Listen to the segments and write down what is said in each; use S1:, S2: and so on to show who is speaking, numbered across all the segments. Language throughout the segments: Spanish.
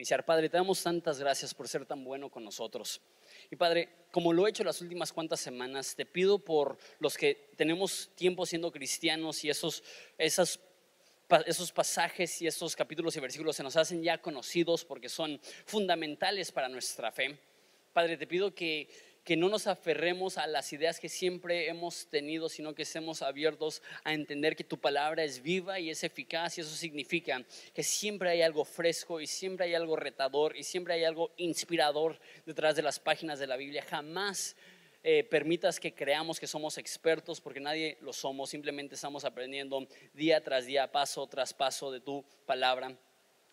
S1: iniciar. Padre, te damos tantas gracias por ser tan bueno con nosotros. Y Padre, como lo he hecho las últimas cuantas semanas, te pido por los que tenemos tiempo siendo cristianos y esos, esas esos pasajes y esos capítulos y versículos se nos hacen ya conocidos porque son fundamentales para nuestra fe. Padre, te pido que que no nos aferremos a las ideas que siempre hemos tenido, sino que estemos abiertos a entender que tu palabra es viva y es eficaz y eso significa que siempre hay algo fresco y siempre hay algo retador y siempre hay algo inspirador detrás de las páginas de la Biblia. Jamás eh, permitas que creamos que somos expertos porque nadie lo somos, simplemente estamos aprendiendo día tras día, paso tras paso de tu palabra.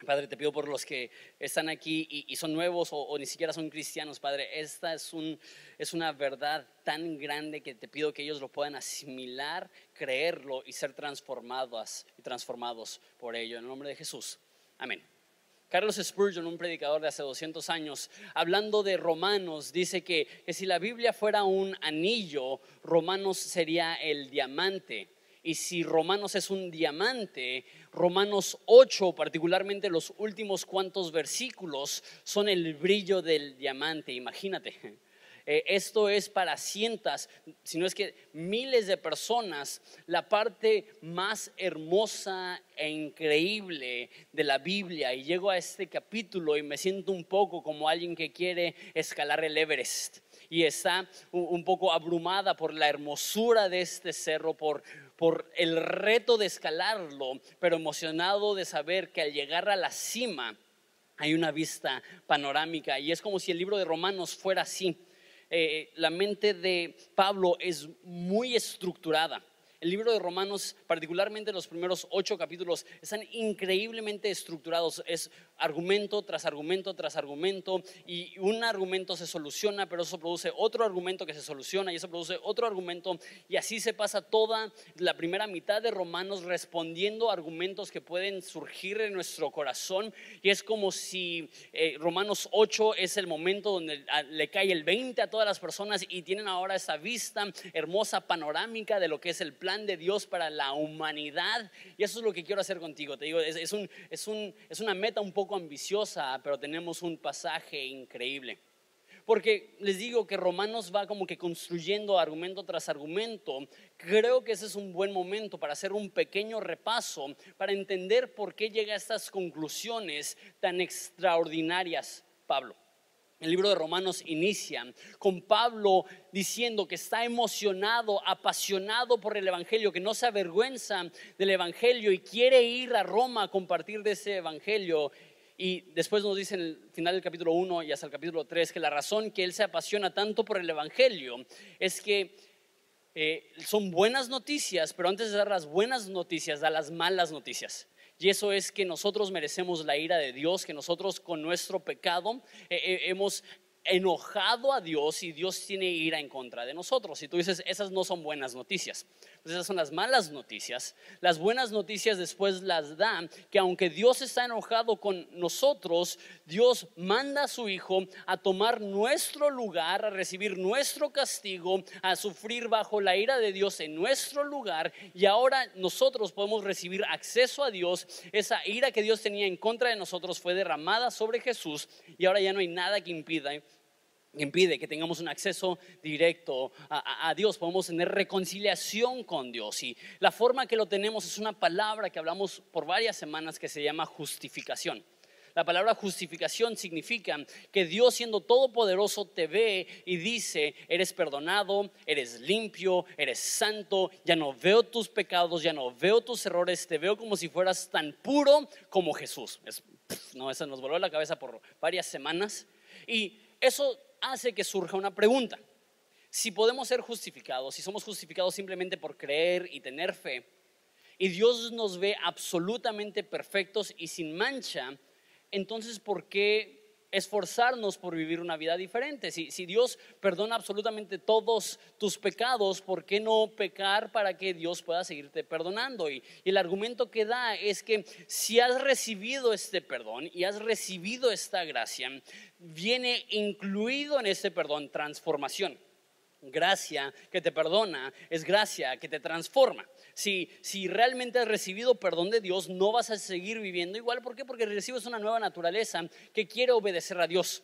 S1: Padre, te pido por los que están aquí y, son nuevos o, ni siquiera son cristianos, Padre, esta es, un, es una verdad tan grande que te pido que ellos lo puedan asimilar, creerlo y ser transformados y transformados por ello. En el nombre de Jesús. Amén. Carlos Spurgeon, un predicador de hace 200 años, hablando de Romanos, dice que, que si la Biblia fuera un anillo, Romanos sería el diamante. Y si Romanos es un diamante, Romanos 8, particularmente los últimos cuantos versículos, son el brillo del diamante. Imagínate. Eh, esto es para cientos, si no es que miles de personas, la parte más hermosa e increíble de la Biblia. Y llego a este capítulo y me siento un poco como alguien que quiere escalar el Everest y está un poco abrumada por la hermosura de este cerro, por, por el reto de escalarlo, pero emocionado de saber que al llegar a la cima hay una vista panorámica y es como si el libro de Romanos fuera así. Eh, la mente de Pablo es muy estructurada. El libro de Romanos, particularmente los primeros ocho capítulos, están increíblemente estructurados. Es argumento tras argumento tras argumento y un argumento se soluciona, pero eso produce otro argumento que se soluciona y eso produce otro argumento y así se pasa toda la primera mitad de Romanos respondiendo argumentos que pueden surgir en nuestro corazón y es como si eh, Romanos 8 es el momento donde ah, le cae el 20 a todas las personas y tienen ahora esa vista hermosa panorámica de lo que es el plan de Dios para la humanidad. Y eso es lo que quiero hacer contigo. Te digo, es, es, un, es, un, es una meta un poco ambiciosa, pero tenemos un pasaje increíble. Porque les digo que Romanos va como que construyendo argumento tras argumento. Creo que ese es un buen momento para hacer un pequeño repaso, para entender por qué llega a estas conclusiones tan extraordinarias Pablo. El libro de Romanos inicia con Pablo diciendo que está emocionado, apasionado por el Evangelio, que no se avergüenza del Evangelio y quiere ir a Roma a compartir de ese Evangelio. Y después nos dice en el final del capítulo 1 y hasta el capítulo 3 que la razón que él se apasiona tanto por el Evangelio es que eh, son buenas noticias, pero antes de dar las buenas noticias, da las malas noticias. Y eso es que nosotros merecemos la ira de Dios, que nosotros con nuestro pecado eh, eh, hemos enojado a Dios y Dios tiene ira en contra de nosotros. Y tú dices, esas no son buenas noticias. Esas son las malas noticias. Las buenas noticias después las dan que aunque Dios está enojado con nosotros, Dios manda a su Hijo a tomar nuestro lugar, a recibir nuestro castigo, a sufrir bajo la ira de Dios en nuestro lugar. Y ahora nosotros podemos recibir acceso a Dios. Esa ira que Dios tenía en contra de nosotros fue derramada sobre Jesús y ahora ya no hay nada que impida impide que tengamos un acceso directo a, Dios, podemos tener reconciliación con Dios. Y la forma que lo tenemos es una palabra que hablamos por varias semanas que se llama justificación. La palabra justificación significa que Dios siendo todopoderoso te ve y dice, eres perdonado, eres limpio, eres santo, ya no veo tus pecados, ya no veo tus errores, te veo como si fueras tan puro como Jesús. no, eso nos voló la cabeza por varias semanas. Y eso hace que surja una pregunta. Si podemos ser justificados, si somos justificados simplemente por creer y tener fe, y Dios nos ve absolutamente perfectos y sin mancha, entonces ¿por qué esforzarnos por vivir una vida diferente. Si, Dios perdona absolutamente todos tus pecados, ¿por qué no pecar para que Dios pueda seguirte perdonando? Y, y, el argumento que da es que si has recibido este perdón y has recibido esta gracia, viene incluido en ese perdón transformación. Gracia que te perdona es gracia que te transforma. Si, si realmente has recibido perdón de Dios, no vas a seguir viviendo igual. ¿Por qué? Porque recibes una nueva naturaleza que quiere obedecer a Dios.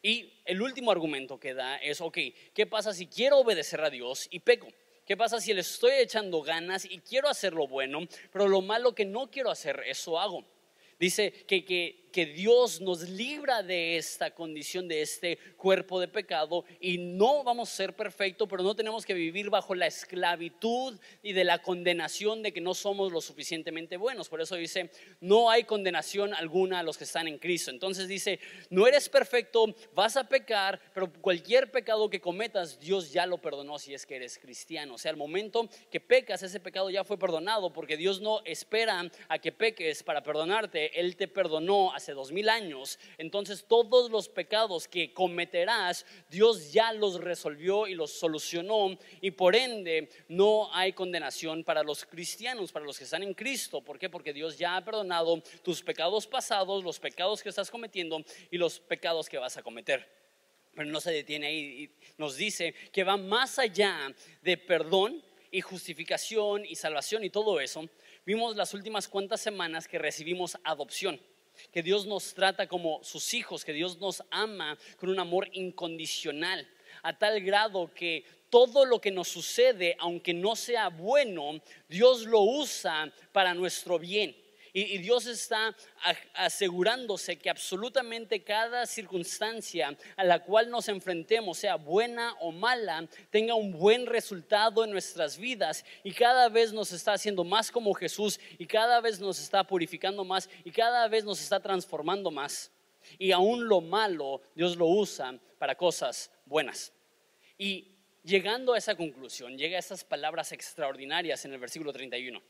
S1: Y el último argumento que da es, ok, ¿qué pasa si quiero obedecer a Dios y peco? ¿Qué pasa si le estoy echando ganas y quiero hacer lo bueno, pero lo malo que no quiero hacer, eso hago? Dice que, que que Dios nos libra de esta condición, de este cuerpo de pecado y no vamos a ser perfectos, pero no tenemos que vivir bajo la esclavitud y de la condenación de que no somos lo suficientemente buenos. Por eso dice, no hay condenación alguna a los que están en Cristo. Entonces dice, no eres perfecto, vas a pecar, pero cualquier pecado que cometas, Dios ya lo perdonó si es que eres cristiano. O sea, al momento que pecas, ese pecado ya fue perdonado porque Dios no espera a que peques para perdonarte. Él te perdonó hace dos mil años, entonces todos los pecados que cometerás, Dios ya los resolvió y los solucionó y por ende no hay condenación para los cristianos, para los que están en Cristo. ¿Por qué? Porque Dios ya ha perdonado tus pecados pasados, los pecados que estás cometiendo y los pecados que vas a cometer. Pero no se detiene ahí y nos dice que va más allá de perdón y justificación y salvación y todo eso. Vimos las últimas cuantas semanas que recibimos adopción que Dios nos trata como sus hijos, que Dios nos ama con un amor incondicional, a tal grado que todo lo que nos sucede, aunque no sea bueno, Dios lo usa para nuestro bien. Y, Dios está asegurándose que absolutamente cada circunstancia a la cual nos enfrentemos, sea buena o mala, tenga un buen resultado en nuestras vidas y cada vez nos está haciendo más como Jesús y cada vez nos está purificando más y cada vez nos está transformando más. Y aún lo malo Dios lo usa para cosas buenas. Y llegando a esa conclusión, llega a esas palabras extraordinarias en el versículo 31.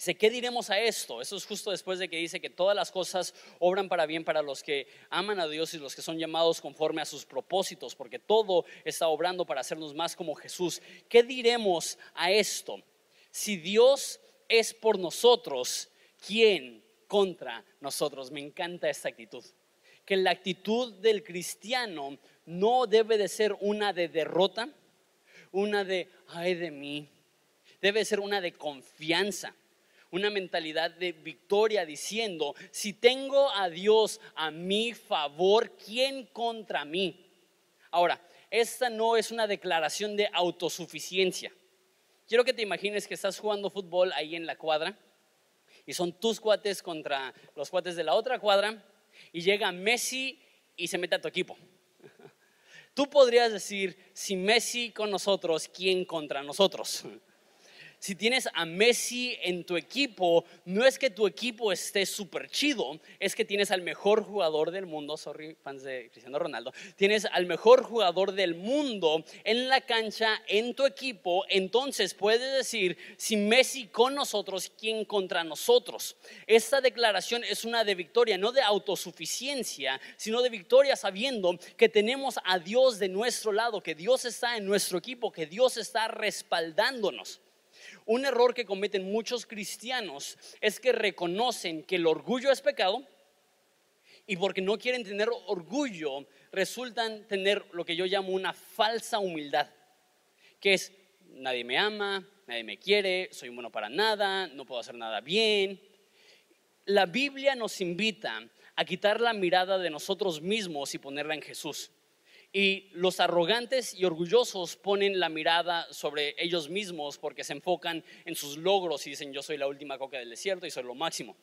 S1: Dice, ¿qué diremos a esto? Eso es justo después de que dice que todas las cosas obran para bien para los que aman a Dios y los que son llamados conforme a sus propósitos, porque todo está obrando para hacernos más como Jesús. ¿Qué diremos a esto? Si Dios es por nosotros, ¿quién contra nosotros? Me encanta esta actitud. Que la actitud del cristiano no debe de ser una de derrota, una de, ay de mí, debe ser una de confianza una mentalidad de victoria diciendo, si tengo a Dios a mi favor, ¿quién contra mí? Ahora, esta no es una declaración de autosuficiencia. Quiero que te imagines que estás jugando fútbol ahí en la cuadra y son tus cuates contra los cuates de la otra cuadra y llega Messi y se mete a tu equipo. Tú podrías decir, si Messi con nosotros, ¿quién contra nosotros? Si tienes a Messi en tu equipo, no es que tu equipo esté súper chido, es que tienes al mejor jugador del mundo, sorry, fans de Cristiano Ronaldo, tienes al mejor jugador del mundo en la cancha, en tu equipo, entonces puedes decir, si Messi con nosotros, ¿quién contra nosotros? Esta declaración es una de victoria, no de autosuficiencia, sino de victoria sabiendo que tenemos a Dios de nuestro lado, que Dios está en nuestro equipo, que Dios está respaldándonos. Un error que cometen muchos cristianos es que reconocen que el orgullo es pecado y porque no quieren tener orgullo resultan tener lo que yo llamo una falsa humildad, que es nadie me ama, nadie me quiere, soy bueno para nada, no puedo hacer nada bien. La Biblia nos invita a quitar la mirada de nosotros mismos y ponerla en Jesús. Y los arrogantes y orgullosos ponen la mirada sobre ellos mismos porque se enfocan en sus logros y dicen yo soy la última coca del desierto y soy lo máximo.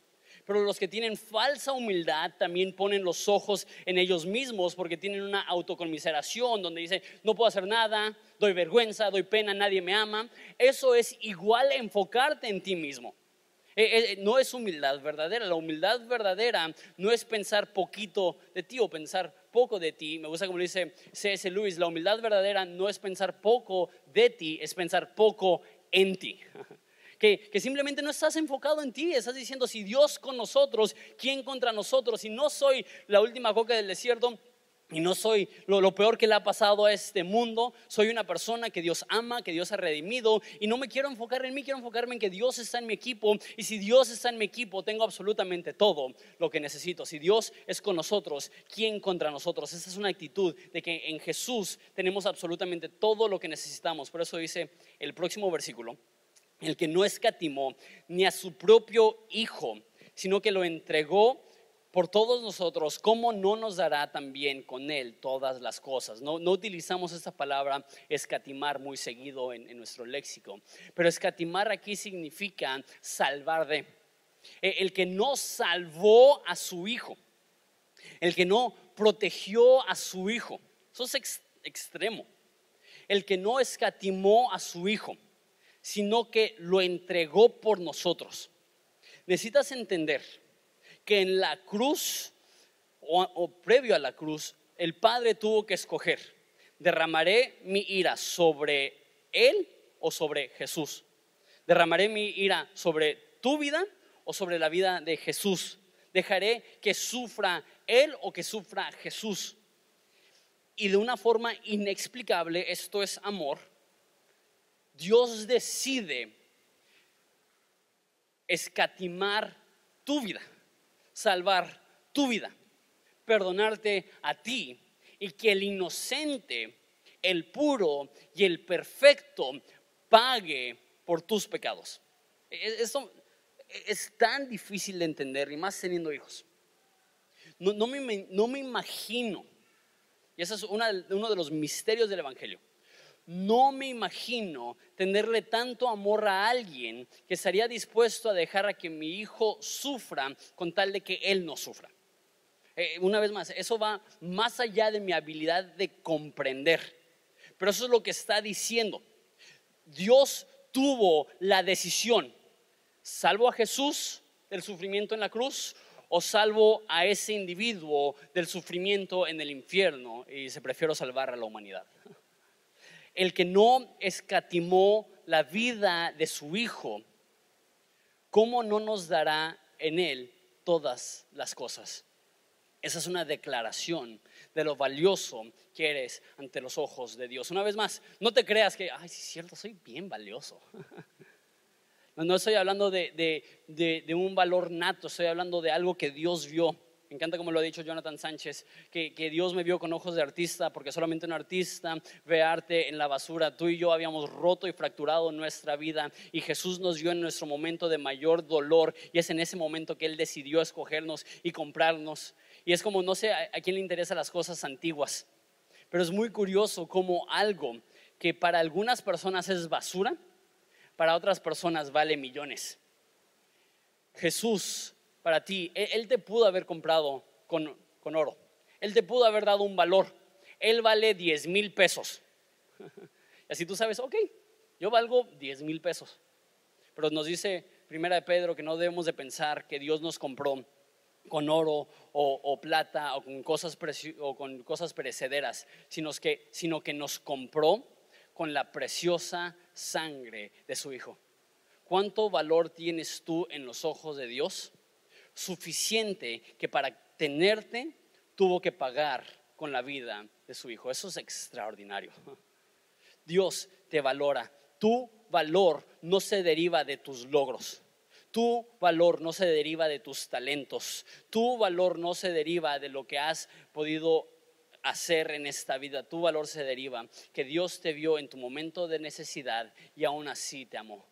S1: Pero los que tienen falsa humildad también ponen los ojos en ellos mismos porque tienen una autoconmiseración donde dicen no puedo hacer nada, doy vergüenza, doy pena, nadie me ama. Eso es igual enfocarte en ti mismo. Eh, eh, no es humildad verdadera. La humildad verdadera no es pensar poquito de ti o pensar poco de ti. Me gusta como dice C.S. Lewis, la humildad verdadera no es pensar poco de ti, es pensar poco en ti. Que, que, simplemente no estás enfocado en ti, estás diciendo, si Dios con nosotros, ¿quién contra nosotros? Si no soy la última coca del desierto, y no soy lo, peor que le ha pasado a este mundo. Soy una persona que Dios ama, que Dios ha redimido. Y no me quiero enfocar en mí, quiero enfocarme en que Dios está en mi equipo. Y si Dios está en mi equipo, tengo absolutamente todo lo que necesito. Si Dios es con nosotros, ¿quién contra nosotros? Esa es una actitud de que en Jesús tenemos absolutamente todo lo que necesitamos. Por eso dice el próximo versículo, el que no escatimó ni a su propio Hijo, sino que lo entregó por todos nosotros, ¿cómo no nos dará también con Él todas las cosas? No, no utilizamos esta palabra escatimar muy seguido en, nuestro léxico, pero escatimar aquí significa salvar de. E, el que no salvó a su hijo, el que no protegió a su hijo, eso es ex, extremo. El que no escatimó a su hijo, sino que lo entregó por nosotros. Necesitas entender que en la cruz o, previo a la cruz, el Padre tuvo que escoger, derramaré mi ira sobre Él o sobre Jesús. Derramaré mi ira sobre tu vida o sobre la vida de Jesús. Dejaré que sufra Él o que sufra Jesús. Y de una forma inexplicable, esto es amor, Dios decide escatimar tu vida salvar tu vida, perdonarte a ti y que el inocente, el puro y el perfecto pague por tus pecados. E-, eso es tan difícil de entender y más teniendo hijos. No, me, no me, imagino, y ese es uno de los misterios del Evangelio, no me imagino tenerle tanto amor a alguien que estaría dispuesto a dejar a que mi hijo sufra con tal de que él no sufra. Eh, una vez más, eso va más allá de mi habilidad de comprender. Pero eso es lo que está diciendo. Dios tuvo la decisión, salvo a Jesús del sufrimiento en la cruz o salvo a ese individuo del sufrimiento en el infierno y se prefiero salvar a la humanidad el que no escatimó la vida de su Hijo, ¿cómo no nos dará en Él todas las cosas? Esa es una declaración de lo valioso que eres ante los ojos de Dios. Una vez más, no te creas que, ay, sí es cierto, soy bien valioso. No, estoy hablando de, de un valor nato, estoy hablando de algo que Dios vio me encanta como lo ha dicho Jonathan Sánchez, que, Dios me vio con ojos de artista, porque solamente un artista ve arte en la basura. Tú y yo habíamos roto y fracturado nuestra vida y Jesús nos vio en nuestro momento de mayor dolor y es en ese momento que Él decidió escogernos y comprarnos. Y es como, no sé a, a quién le interesan las cosas antiguas, pero es muy curioso como algo que para algunas personas es basura, para otras personas vale millones. Jesús para ti. Él te pudo haber comprado con, oro. Él te pudo haber dado un valor. Él vale 10 mil pesos. Y así tú sabes, ok, yo valgo 10 mil pesos. Pero nos dice Primera de Pedro que no debemos de pensar que Dios nos compró con oro o, plata o con, cosas o con cosas perecederas, sino que, sino que nos compró con la preciosa sangre de su Hijo. ¿Cuánto valor tienes tú en los ojos de Dios? Suficiente que para tenerte tuvo que pagar con la vida de su hijo. Eso es extraordinario. Dios te valora. Tu valor no se deriva de tus logros. Tu valor no se deriva de tus talentos. Tu valor no se deriva de lo que has podido hacer en esta vida. Tu valor se deriva que Dios te vio en tu momento de necesidad y aún así te amó.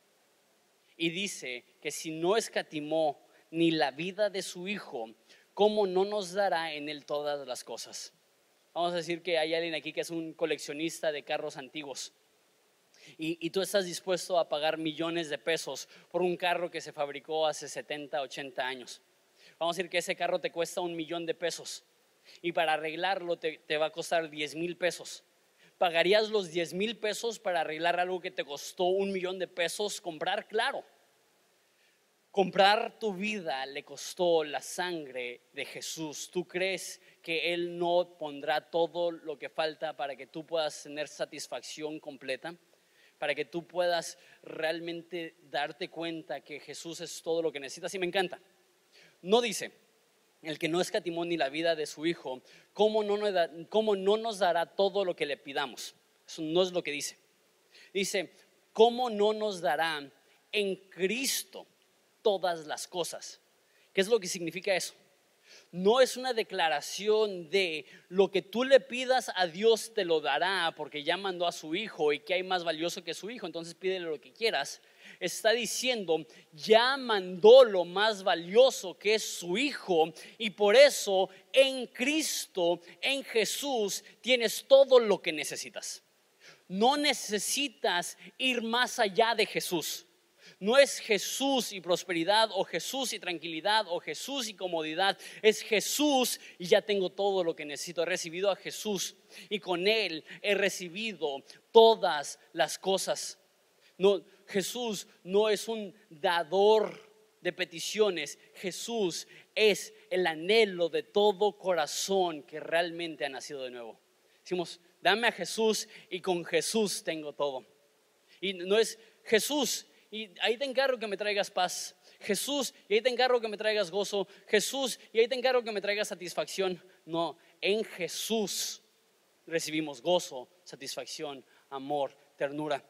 S1: Y dice que si no escatimó ni la vida de su Hijo, ¿cómo no nos dará en Él todas las cosas? Vamos a decir que hay alguien aquí que es un coleccionista de carros antiguos. Y, tú estás dispuesto a pagar millones de pesos por un carro que se fabricó hace 70, 80 años. Vamos a decir que ese carro te cuesta un millón de pesos y para arreglarlo te, te va a costar 10 mil pesos. ¿Pagarías los 10 mil pesos para arreglar algo que te costó un millón de pesos comprar? Claro. Comprar tu vida le costó la sangre de Jesús. ¿Tú crees que Él no pondrá todo lo que falta para que tú puedas tener satisfacción completa? Para que tú puedas realmente darte cuenta que Jesús es todo lo que necesitas. Y me encanta. No dice, el que no escatimó ni la vida de su Hijo, ¿cómo no, nos dará todo lo que le pidamos? Eso no es lo que dice. Dice, ¿cómo no nos dará en Cristo todas las cosas? ¿Qué es lo que significa eso? No es una declaración de lo que tú le pidas a Dios te lo dará porque ya mandó a su hijo y que hay más valioso que su hijo, entonces pídele lo que quieras. Está diciendo, ya mandó lo más valioso que es su hijo y por eso en Cristo, en Jesús, tienes todo lo que necesitas. No necesitas ir más allá de Jesús. No es Jesús y prosperidad o Jesús y tranquilidad o Jesús y comodidad. Es Jesús y ya tengo todo lo que necesito. He recibido a Jesús y con Él he recibido todas las cosas. No, Jesús no es un dador de peticiones. Jesús es el anhelo de todo corazón que realmente ha nacido de nuevo. Decimos, dame a Jesús y con Jesús tengo todo. Y no es Jesús y ahí te encargo que me traigas paz. Jesús y ahí te encargo que me traigas gozo. Jesús y ahí te encargo que me traigas satisfacción. No, en Jesús recibimos gozo, satisfacción, amor, ternura.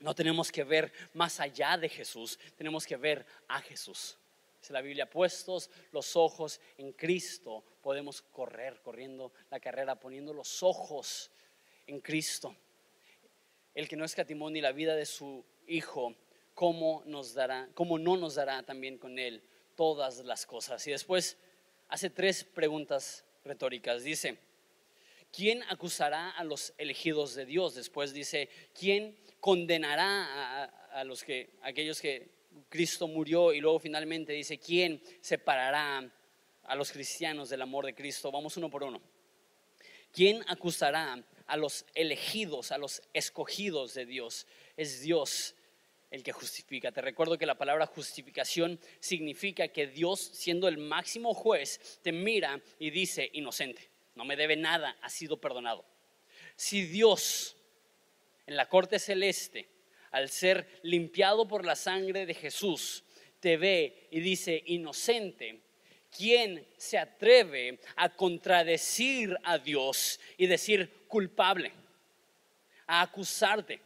S1: No tenemos que ver más allá de Jesús, tenemos que ver a Jesús. Dice la Biblia, puestos los ojos en Cristo, podemos correr, corriendo la carrera, poniendo los ojos en Cristo. El que no escatimó ni la vida de su Hijo, ¿cómo nos dará, cómo no nos dará también con Él todas las cosas? Y después hace tres preguntas retóricas. Dice, ¿quién acusará a los elegidos de Dios? Después dice, ¿quién condenará a, los que, a aquellos que Cristo murió? Y luego finalmente dice, ¿quién separará a los cristianos del amor de Cristo? Vamos uno por uno. ¿Quién acusará a los elegidos, a los escogidos de Dios? Es Dios el que justifica. Te recuerdo que la palabra justificación significa que Dios, siendo el máximo juez, te mira y dice, inocente, no me debe nada, ha sido perdonado. Si Dios en la corte celeste, al ser limpiado por la sangre de Jesús, te ve y dice, inocente, ¿quién se atreve a contradecir a Dios y decir culpable? A acusarte.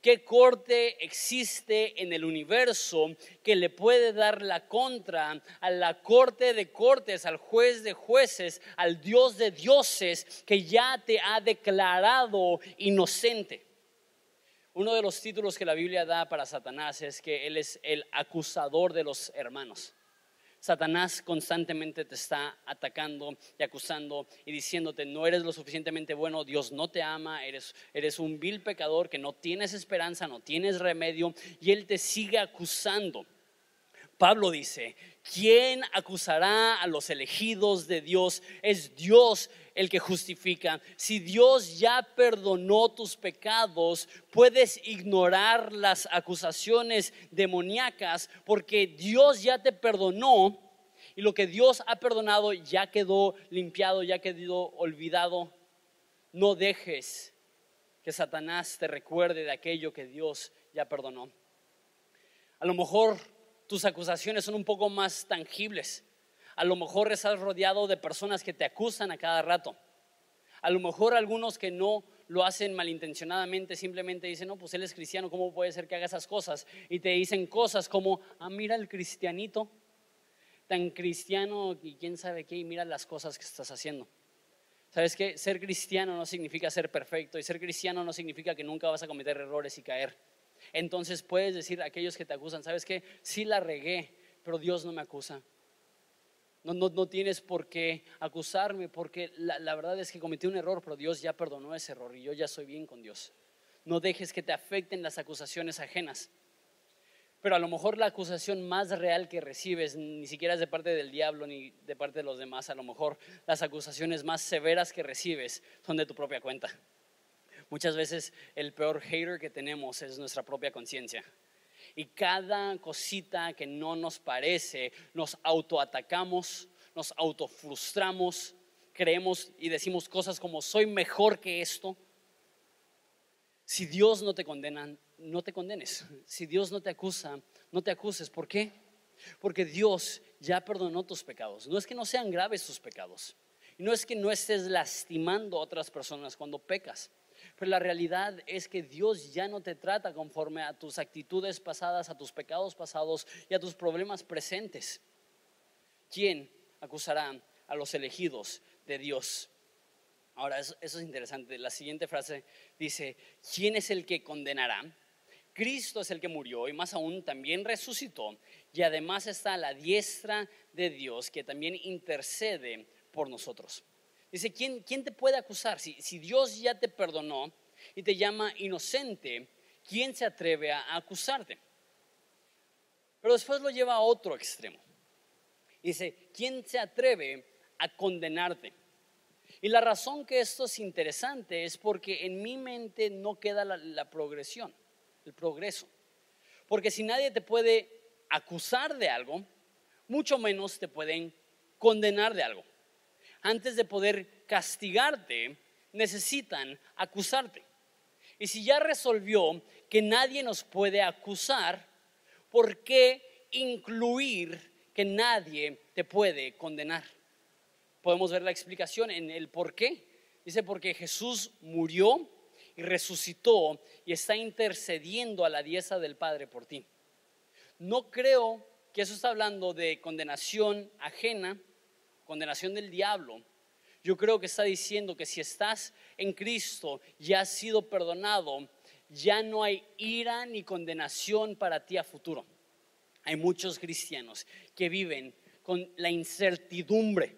S1: ¿Qué corte existe en el universo que le puede dar la contra a la corte de cortes, al juez de jueces, al Dios de dioses que ya te ha declarado inocente? Uno de los títulos que la Biblia da para Satanás es que él es el acusador de los hermanos. Satanás constantemente te está atacando y acusando y diciéndote, no eres lo suficientemente bueno, Dios no te ama, eres, eres un vil pecador que no tienes esperanza, no tienes remedio y Él te sigue acusando. Pablo dice, ¿quién acusará a los elegidos de Dios? Es Dios el que justifica. Si Dios ya perdonó tus pecados, puedes ignorar las acusaciones demoníacas porque Dios ya te perdonó y lo que Dios ha perdonado ya quedó limpiado, ya quedó olvidado. No dejes que Satanás te recuerde de aquello que Dios ya perdonó. A lo mejor tus acusaciones son un poco más tangibles. A lo mejor estás rodeado de personas que te acusan a cada rato. A lo mejor algunos que no lo hacen malintencionadamente simplemente dicen, no, pues él es cristiano, ¿cómo puede ser que haga esas cosas? Y te dicen cosas como, ah, mira el cristianito, tan cristiano y quién sabe qué, y mira las cosas que estás haciendo. ¿Sabes qué? Ser cristiano no significa ser perfecto y ser cristiano no significa que nunca vas a cometer errores y caer. Entonces puedes decir a aquellos que te acusan, ¿sabes qué? Sí la regué, pero Dios no me acusa. No, no, no tienes por qué acusarme porque la, la verdad es que cometí un error, pero Dios ya perdonó ese error y yo ya soy bien con Dios. No dejes que te afecten las acusaciones ajenas. Pero a lo mejor la acusación más real que recibes ni siquiera es de parte del diablo ni de parte de los demás. A lo mejor las acusaciones más severas que recibes son de tu propia cuenta. Muchas veces el peor hater que tenemos es nuestra propia conciencia. Y cada cosita que no nos parece, nos autoatacamos, nos autofrustramos, creemos y decimos cosas como soy mejor que esto. Si Dios no te condena, no te condenes. Si Dios no te acusa, no te acuses. ¿Por qué? Porque Dios ya perdonó tus pecados. No es que no sean graves tus pecados. Y no es que no estés lastimando a otras personas cuando pecas. Pero la realidad es que Dios ya no te trata conforme a tus actitudes pasadas, a tus pecados pasados y a tus problemas presentes. ¿Quién acusará a los elegidos de Dios? Ahora, eso, es interesante. La siguiente frase dice, ¿quién es el que condenará? Cristo es el que murió y más aún también resucitó y además está a la diestra de Dios que también intercede por nosotros. Dice, ¿quién, quién te puede acusar? Si, si Dios ya te perdonó y te llama inocente, ¿quién se atreve a acusarte? Pero después lo lleva a otro extremo. Dice, ¿quién se atreve a condenarte? Y la razón que esto es interesante es porque en mi mente no queda la, progresión, el progreso. Porque si nadie te puede acusar de algo, mucho menos te pueden condenar de algo. Antes de poder castigarte, necesitan acusarte. Y si ya resolvió que nadie nos puede acusar, ¿por qué incluir que nadie te puede condenar? podemos ver la explicación en el por qué. Dice, porque Jesús murió y resucitó y está intercediendo a la diestra del Padre por ti. No creo que eso está hablando de condenación ajena, condenación del diablo. Yo creo que está diciendo que si estás en Cristo y has sido perdonado, ya no hay ira ni condenación para ti a futuro. Hay muchos cristianos que viven con la incertidumbre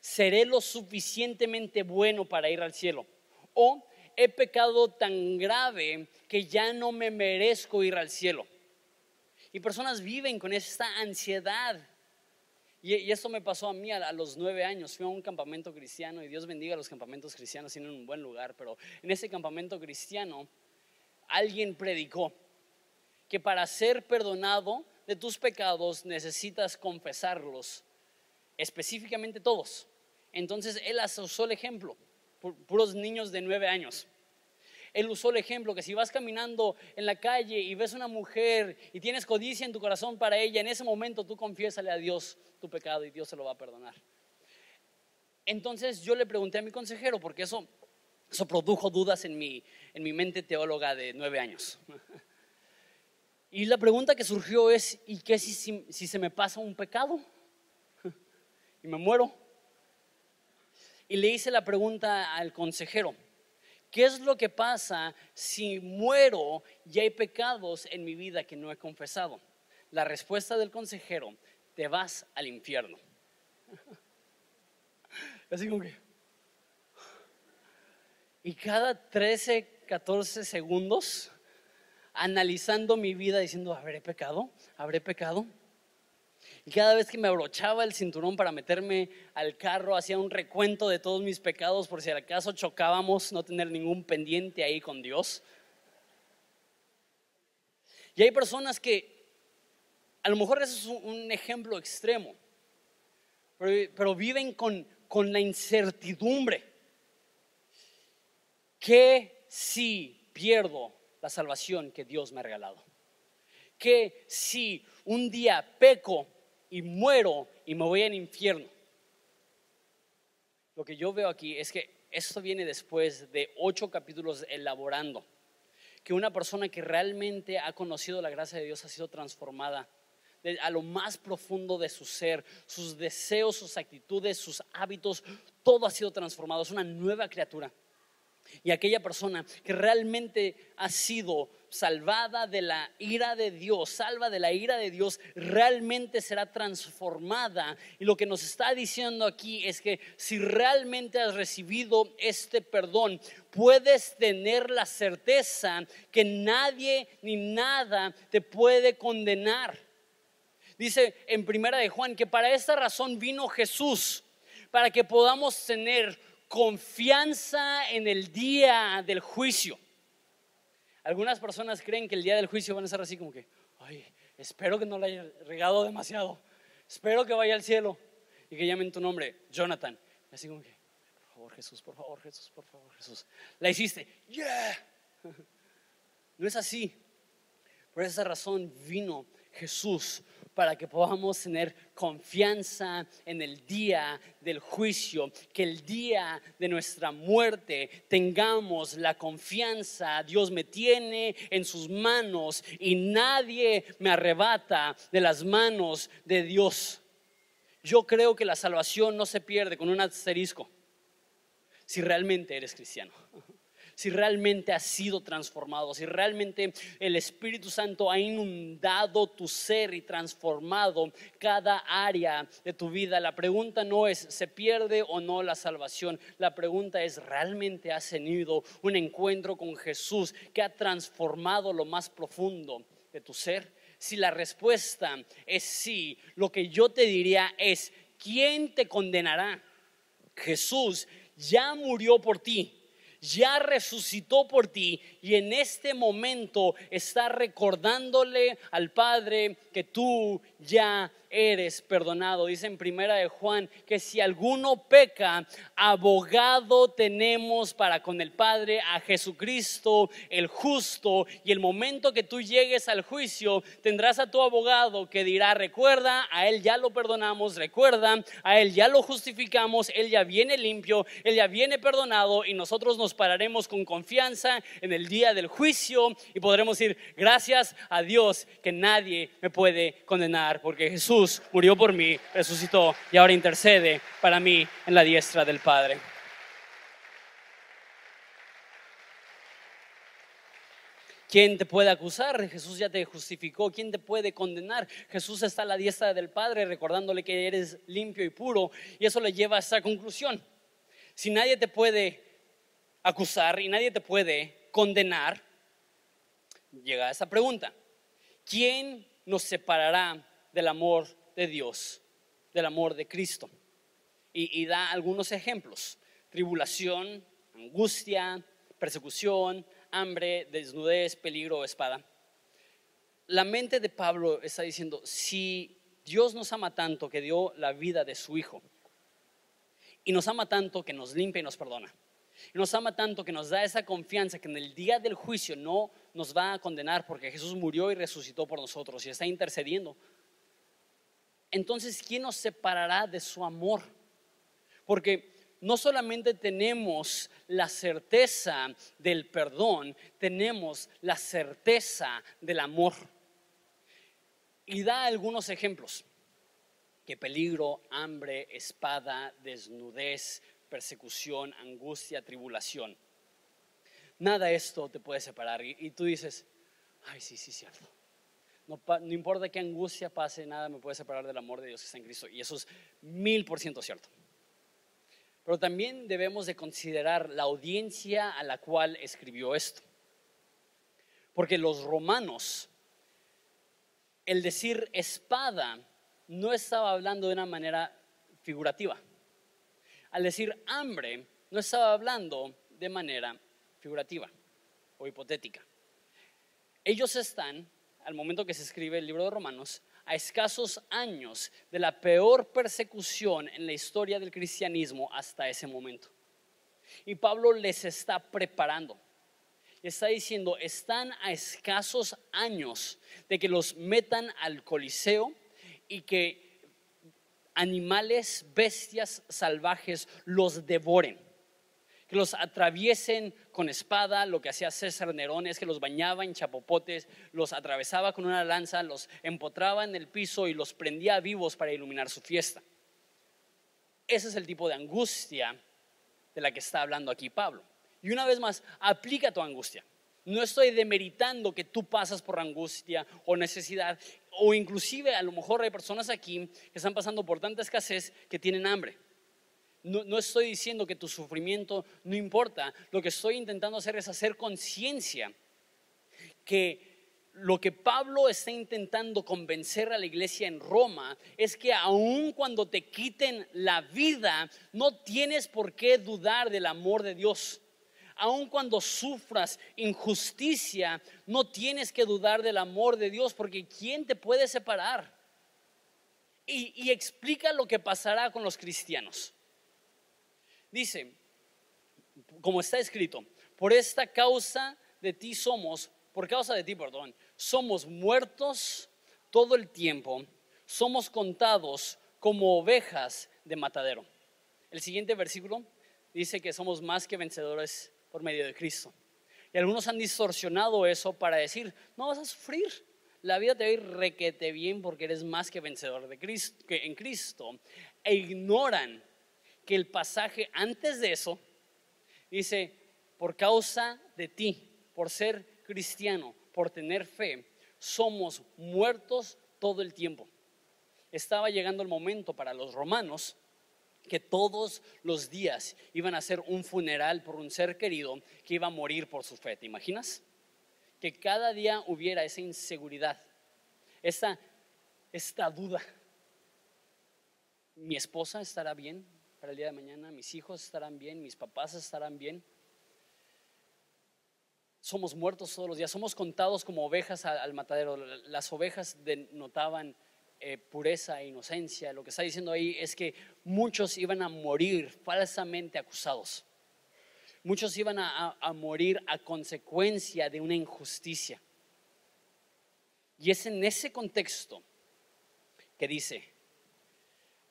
S1: ¿seré lo suficientemente bueno para ir al cielo? O he pecado tan grave que ya no me merezco ir al cielo. Y personas viven con esta ansiedad. Y, esto me pasó a mí a, los nueve años. Fui a un campamento cristiano y Dios bendiga a los campamentos cristianos, tienen un buen lugar. Pero en ese campamento cristiano alguien predicó que para ser perdonado de tus pecados necesitas confesarlos, específicamente todos. Entonces él usó el ejemplo, puros niños de nueve años. Él usó el ejemplo que si vas caminando en la calle y ves una mujer y tienes codicia en tu corazón para ella, en ese momento tú confiésale a Dios tu pecado y Dios se lo va a perdonar. Entonces yo le pregunté a mi consejero, porque eso, eso produjo dudas en mi, en mi mente teóloga de nueve años. Y la pregunta que surgió es, ¿y qué si, si se me pasa un pecado? Y me muero y le hice la pregunta al consejero, ¿qué es lo que pasa si muero y hay pecados en mi vida que no he confesado? La respuesta del consejero, te vas al infierno. Así como que... Y cada 13, 14 segundos, analizando mi vida, diciendo, ¿habré pecado? ¿Habré pecado? Y cada vez que me abrochaba el cinturón para meterme al carro, hacía un recuento de todos mis pecados por si acaso chocábamos, no tener ningún pendiente ahí con Dios. Y hay personas que, a lo mejor eso es un ejemplo extremo, pero, viven con, con la incertidumbre. que si pierdo la salvación que Dios me ha regalado? que si un día peco y muero y me voy al infierno. Lo que yo veo aquí es que esto viene después de ocho capítulos elaborando, que una persona que realmente ha conocido la gracia de Dios ha sido transformada a lo más profundo de su ser, sus deseos, sus actitudes, sus hábitos, todo ha sido transformado, es una nueva criatura. Y aquella persona que realmente ha sido salvada de la ira de Dios, salva de la ira de Dios, realmente será transformada. Y lo que nos está diciendo aquí es que si realmente has recibido este perdón, puedes tener la certeza que nadie ni nada te puede condenar. Dice en primera de Juan que para esta razón vino Jesús, para que podamos tener confianza en el día del juicio. Algunas personas creen que el día del juicio van a ser así como que, ay, espero que no le haya regado demasiado, espero que vaya al cielo y que llamen tu nombre, Jonathan. así como que, por favor Jesús, por favor Jesús, por favor Jesús. La hiciste, yeah. No es así. Por esa razón vino Jesús para que podamos tener confianza en el día del juicio, que el día de nuestra muerte tengamos la confianza, Dios me tiene en sus manos y nadie me arrebata de las manos de Dios. Yo creo que la salvación no se pierde con un asterisco si realmente eres cristiano si realmente has sido transformado, si realmente el Espíritu Santo ha inundado tu ser y transformado cada área de tu vida. La pregunta no es, ¿se pierde o no la salvación? La pregunta es, ¿realmente has tenido un encuentro con Jesús que ha transformado lo más profundo de tu ser? Si la respuesta es sí, lo que yo te diría es, ¿quién te condenará? Jesús ya murió por ti ya resucitó por ti y en este momento está recordándole al Padre que tú ya eres perdonado. Dice en primera de Juan que si alguno peca, abogado tenemos para con el Padre a Jesucristo el justo. Y el momento que tú llegues al juicio, tendrás a tu abogado que dirá, recuerda, a él ya lo perdonamos, recuerda, a él ya lo justificamos, él ya viene limpio, él ya viene perdonado y nosotros nos pararemos con confianza en el día del juicio y podremos decir, gracias a Dios que nadie me puede condenar porque Jesús murió por mí, resucitó y ahora intercede para mí en la diestra del Padre. ¿Quién te puede acusar? Jesús ya te justificó. ¿Quién te puede condenar? Jesús está a la diestra del Padre recordándole que eres limpio y puro. Y eso le lleva a esta conclusión. Si nadie te puede acusar y nadie te puede condenar, llega a esa pregunta. ¿Quién nos separará del amor de Dios, del amor de Cristo. Y, da algunos ejemplos. Tribulación, angustia, persecución, hambre, desnudez, peligro, espada. La mente de Pablo está diciendo, si Dios nos ama tanto que dio la vida de su Hijo, y nos ama tanto que nos limpia y nos perdona, y nos ama tanto que nos da esa confianza que en el día del juicio no nos va a condenar porque Jesús murió y resucitó por nosotros y está intercediendo entonces ¿quién nos separará de su amor? Porque no solamente tenemos la certeza del perdón, tenemos la certeza del amor. Y da algunos ejemplos. Que peligro, hambre, espada, desnudez, persecución, angustia, tribulación. Nada de esto te puede separar. Y, tú dices, ay, sí, sí, cierto. No, importa qué angustia pase, nada me puede separar del amor de Dios que está en Cristo. Y eso es mil por ciento cierto. Pero también debemos de considerar la audiencia a la cual escribió esto. Porque los romanos, el decir espada, no estaba hablando de una manera figurativa. Al decir hambre, no estaba hablando de manera figurativa o hipotética. Ellos están al momento que se escribe el libro de Romanos, a escasos años de la peor persecución en la historia del cristianismo hasta ese momento. Y Pablo les está preparando. Está diciendo, están a escasos años de que los metan al Coliseo y que animales, bestias salvajes los devoren que los atraviesen con espada. Lo que hacía César Nerón es que los bañaba en chapopotes, los atravesaba con una lanza, los empotraba en el piso y los prendía vivos para iluminar su fiesta. Ese es el tipo de angustia de la que está hablando aquí Pablo. Y una vez más, aplica tu angustia. No estoy demeritando que tú pasas por angustia o necesidad, o inclusive a lo mejor hay personas aquí que están pasando por tanta escasez que tienen hambre. No, estoy diciendo que tu sufrimiento no importa. Lo que estoy intentando hacer es hacer conciencia que lo que Pablo está intentando convencer a la iglesia en Roma es que aun cuando te quiten la vida, no tienes por qué dudar del amor de Dios. Aun cuando sufras injusticia, no tienes que dudar del amor de Dios, porque ¿quién te puede separar? y explica lo que pasará con los cristianos. Dice, como está escrito, por esta causa de ti somos, por causa de ti, perdón, somos muertos todo el tiempo somos contados como ovejas de matadero. El siguiente versículo dice que somos más que vencedores por medio de Cristo. Y algunos han distorsionado eso para decir, no vas a sufrir, la vida te va a ir requete bien porque eres más que vencedor de Cristo, que en Cristo. E ignoran que el pasaje antes de eso dice, por causa de ti, por ser cristiano, por tener fe, somos muertos todo el tiempo. Estaba llegando el momento para los romanos que todos los días iban a hacer un funeral por un ser querido que iba a morir por su fe. ¿Te imaginas? Que cada día hubiera esa inseguridad, esa, esta duda. ¿Mi esposa estará bien para el día de mañana? ¿Mis hijos estarán bien? ¿Mis papás estarán bien? Somos muertos todos los días, somos contados como ovejas al matadero. Las ovejas denotaban eh, pureza e inocencia. Lo que está diciendo ahí es que muchos iban a morir falsamente acusados. Muchos iban a, a morir a consecuencia de una injusticia. Y es en ese contexto que dice,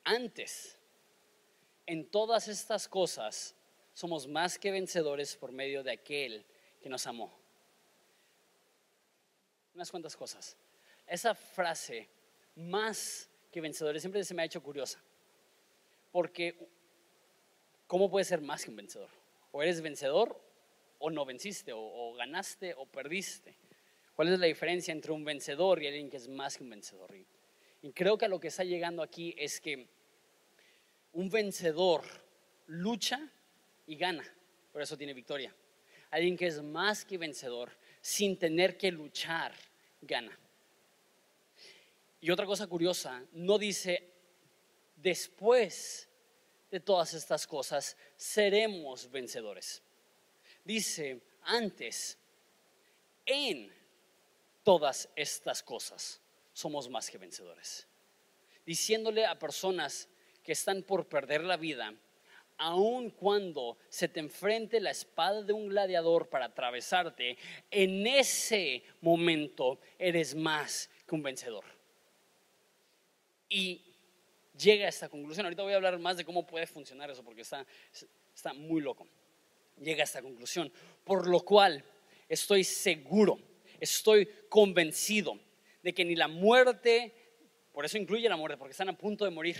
S1: antes, en todas estas cosas, somos más que vencedores por medio de aquel que nos amó. Unas cuantas cosas. Esa frase más que vencedores siempre se me ha hecho curiosa. Porque, ¿cómo puedes ser más que un vencedor? O eres vencedor o no venciste, o, ganaste o perdiste. ¿Cuál es la diferencia entre un vencedor y alguien que es más que un vencedor? y creo que a lo que está llegando aquí es que un vencedor lucha y gana, por eso tiene victoria. Alguien que es más que vencedor, sin tener que luchar, gana. Y otra cosa curiosa, no dice, después de todas estas cosas, seremos vencedores. Dice, antes, en todas estas cosas, somos más que vencedores. Diciéndole a personas que están por perder la vida, aun cuando se te enfrente la espada de un gladiador para atravesarte, en ese momento eres más que un vencedor y llega a esta conclusión. Ahorita voy a hablar más de cómo puede funcionar eso porque está, está muy loco. Llega a esta conclusión, por lo cual estoy seguro, estoy convencido de que ni la muerte, por eso incluye la muerte, porque están a punto de morir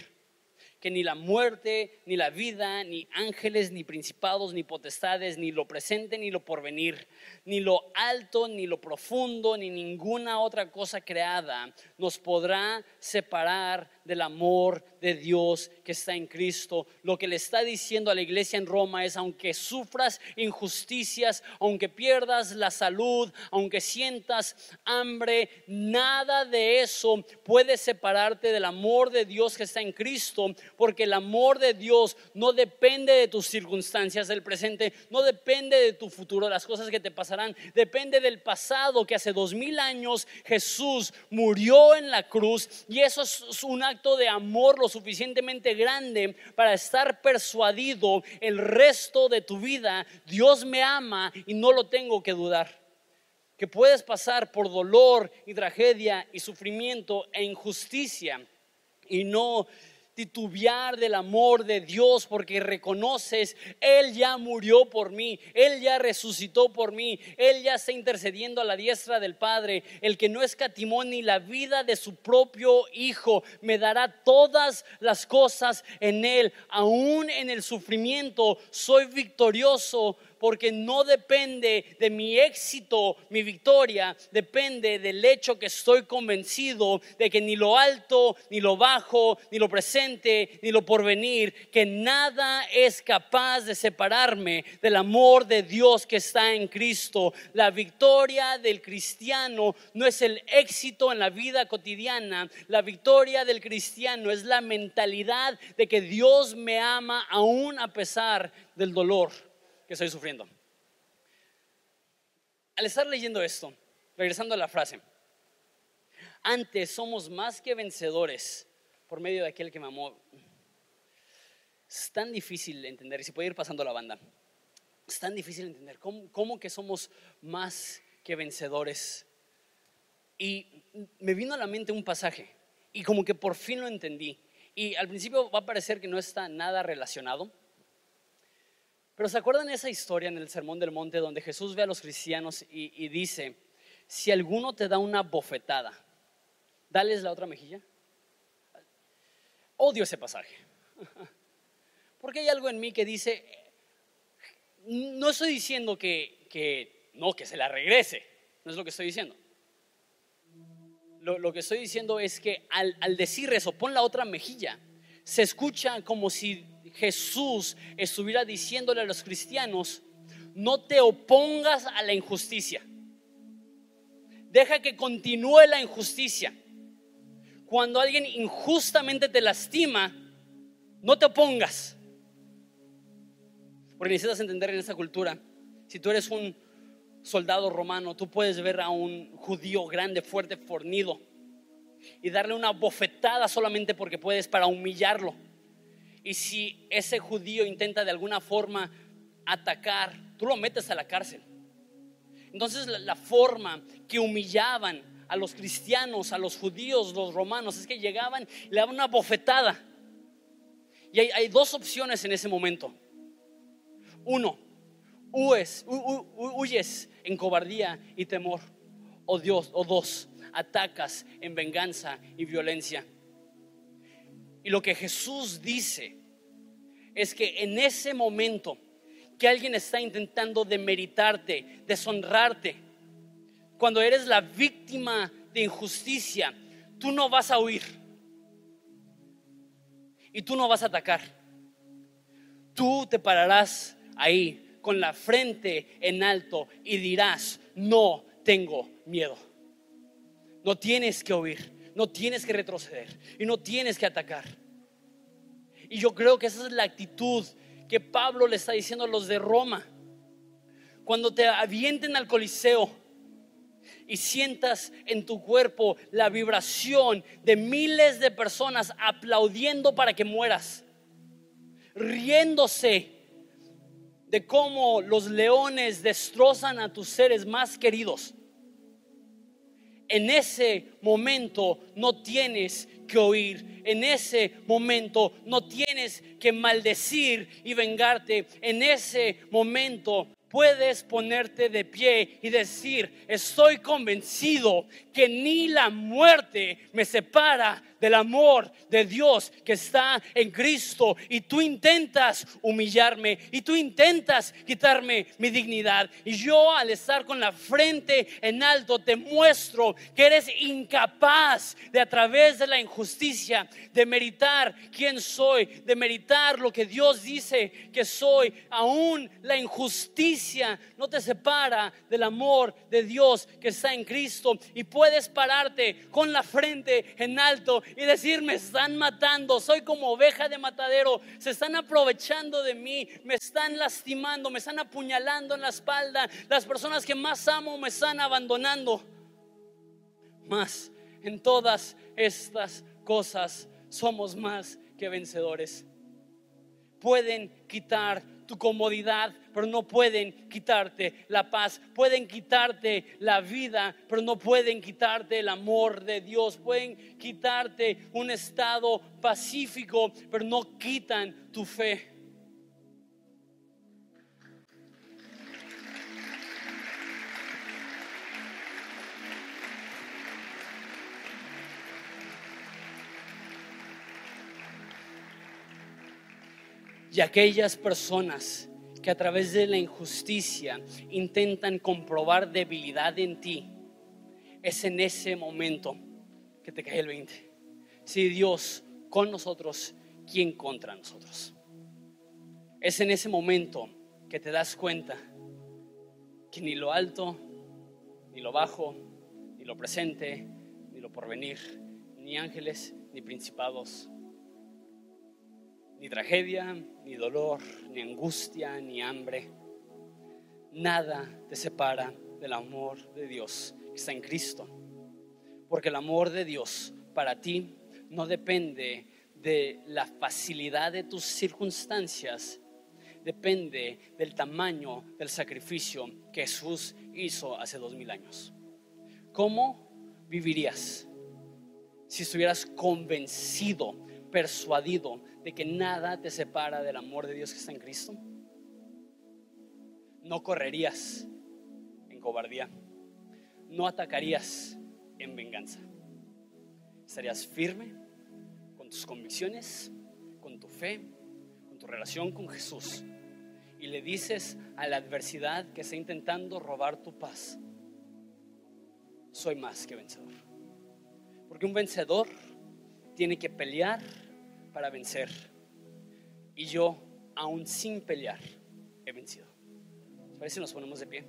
S1: que ni la muerte, ni la vida, ni ángeles, ni principados, ni potestades, ni lo presente, ni lo porvenir, ni lo alto, ni lo profundo, ni ninguna otra cosa creada nos podrá separar del amor de Dios que está en Cristo. Lo que le está diciendo a la iglesia en Roma es, aunque sufras injusticias, aunque pierdas la salud, aunque sientas hambre, nada de eso puede separarte del amor de Dios que está en Cristo, porque el amor de Dios no depende de tus circunstancias del presente, no depende de tu futuro, de las cosas que te pasarán, depende del pasado que hace dos mil años Jesús murió en la cruz y eso es un de amor lo suficientemente grande para estar persuadido el resto de tu vida, Dios me ama y no lo tengo que dudar. Que puedes pasar por dolor y tragedia y sufrimiento e injusticia y no titubear del amor de Dios porque reconoces, Él ya murió por mí, Él ya resucitó por mí, Él ya está intercediendo a la diestra del Padre, el que no escatimó ni la vida de su propio Hijo, me dará todas las cosas en Él, aún en el sufrimiento, soy victorioso porque no depende de mi éxito, mi victoria, depende del hecho que estoy convencido de que ni lo alto, ni lo bajo, ni lo presente, ni lo porvenir, que nada es capaz de separarme del amor de Dios que está en Cristo. La victoria del cristiano no es el éxito en la vida cotidiana, la victoria del cristiano es la mentalidad de que Dios me ama aún a pesar del dolor que estoy sufriendo. Al estar leyendo esto, regresando a la frase, antes somos más que vencedores por medio de aquel que me amó. Es tan difícil entender, y si puede ir pasando la banda, es tan difícil entender cómo, cómo que somos más que vencedores. Y me vino a la mente un pasaje y como que por fin lo entendí. Y al principio va a parecer que no está nada relacionado. Pero ¿se acuerdan esa historia en el Sermón del Monte donde Jesús ve a los cristianos y, dice, si alguno te da una bofetada, dales la otra mejilla? Odio ese pasaje. Porque hay algo en mí que dice, no estoy diciendo que, que no, que se la regrese, no es lo que estoy diciendo. Lo, que estoy diciendo es que al, al decir eso, pon la otra mejilla, se escucha como si Jesús estuviera diciéndole a los cristianos, no te opongas a la injusticia. Deja que continúe la injusticia. Cuando alguien injustamente te lastima, no te opongas. Porque necesitas entender en esta cultura, si tú eres un soldado romano, tú puedes ver a un judío grande, fuerte, fornido y darle una bofetada solamente porque puedes para humillarlo. Y si ese judío intenta de alguna forma atacar, tú lo metes a la cárcel. Entonces la, forma que humillaban a los cristianos, a los judíos, los romanos, es que llegaban y le daban una bofetada. Y hay, dos opciones en ese momento. Uno, huyes, huyes en cobardía y temor. O Dios, o dos, atacas en venganza y violencia. Y lo que Jesús dice es que en ese momento que alguien está intentando demeritarte, deshonrarte, cuando eres la víctima de injusticia, tú no vas a huir y tú no vas a atacar. Tú te pararás ahí con la frente en alto y dirás, no tengo miedo. No tienes que huir no tienes que retroceder y no tienes que atacar. Y yo creo que esa es la actitud que Pablo le está diciendo a los de Roma. Cuando te avienten al Coliseo y sientas en tu cuerpo la vibración de miles de personas aplaudiendo para que mueras, riéndose de cómo los leones destrozan a tus seres más queridos en ese momento no tienes que oír. En ese momento no tienes que maldecir y vengarte. En ese momento puedes ponerte de pie y decir, estoy convencido que ni la muerte me separa del amor de Dios que está en Cristo. Y tú intentas humillarme y tú intentas quitarme mi dignidad. Y yo al estar con la frente en alto te muestro que eres incapaz de a través de la injusticia de meritar quién soy, de meritar lo que Dios dice que soy, aún la injusticia no te separa del amor de Dios que está en Cristo y puedes pararte con la frente en alto y decir, me están matando, soy como oveja de matadero, se están aprovechando de mí, me están lastimando, me están apuñalando en la espalda, las personas que más amo me están abandonando. Más, en todas estas cosas somos más que vencedores. Pueden quitar tu comodidad, pero no pueden quitarte la paz. Pueden quitarte la vida, pero no pueden quitarte el amor de Dios. Pueden quitarte un estado pacífico, pero no quitan tu fe. Y aquellas personas que a través de la injusticia intentan comprobar debilidad en ti, es en ese momento que te cae el 20. Si Dios con nosotros, ¿quién contra nosotros? Es en ese momento que te das cuenta que ni lo alto, ni lo bajo, ni lo presente, ni lo porvenir, ni ángeles, ni principados, ni tragedia, ni dolor, ni angustia, ni hambre. Nada te separa del amor de Dios que está en Cristo. Porque el amor de Dios para ti no depende de la facilidad de tus circunstancias, depende del tamaño del sacrificio que Jesús hizo hace dos mil años. ¿Cómo vivirías si estuvieras convencido, persuadido de que nada te separa del amor de Dios que está en Cristo, no correrías en cobardía, no atacarías en venganza. Estarías firme con tus convicciones, con tu fe, con tu relación con Jesús. Y le dices a la adversidad que está intentando robar tu paz, soy más que vencedor. Porque un vencedor tiene que pelear para vencer. Y yo, aún sin pelear, he vencido. ¿Les parece si nos ponemos de pie?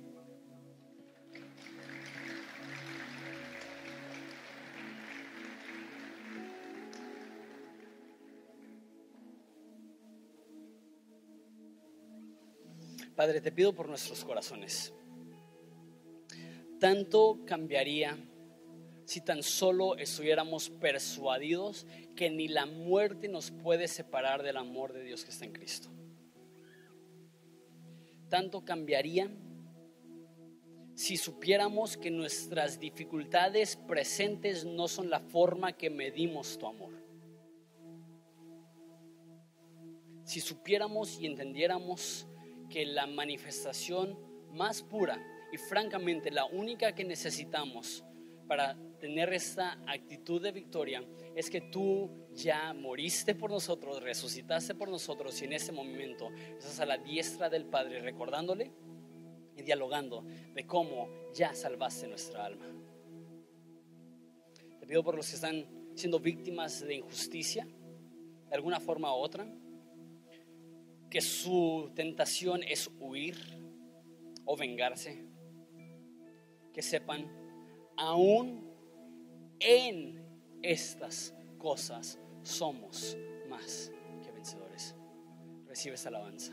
S1: Padre, te pido por nuestros corazones. Tanto cambiaría si tan solo estuviéramos persuadidos que ni la muerte nos puede separar del amor de Dios que está en Cristo. Tanto cambiaría si supiéramos que nuestras dificultades presentes no son la forma que medimos tu amor. Si supiéramos y entendiéramos que la manifestación más pura y francamente la única que necesitamos para tener esta actitud de victoria es que tú ya moriste por nosotros, resucitaste por nosotros y en ese momento estás a la diestra del Padre recordándole y dialogando de cómo ya salvaste nuestra alma. Te pido por los que están siendo víctimas de injusticia, de alguna forma u otra, que su tentación es huir o vengarse, que sepan, aún en estas cosas somos más que vencedores. Recibe esta alabanza.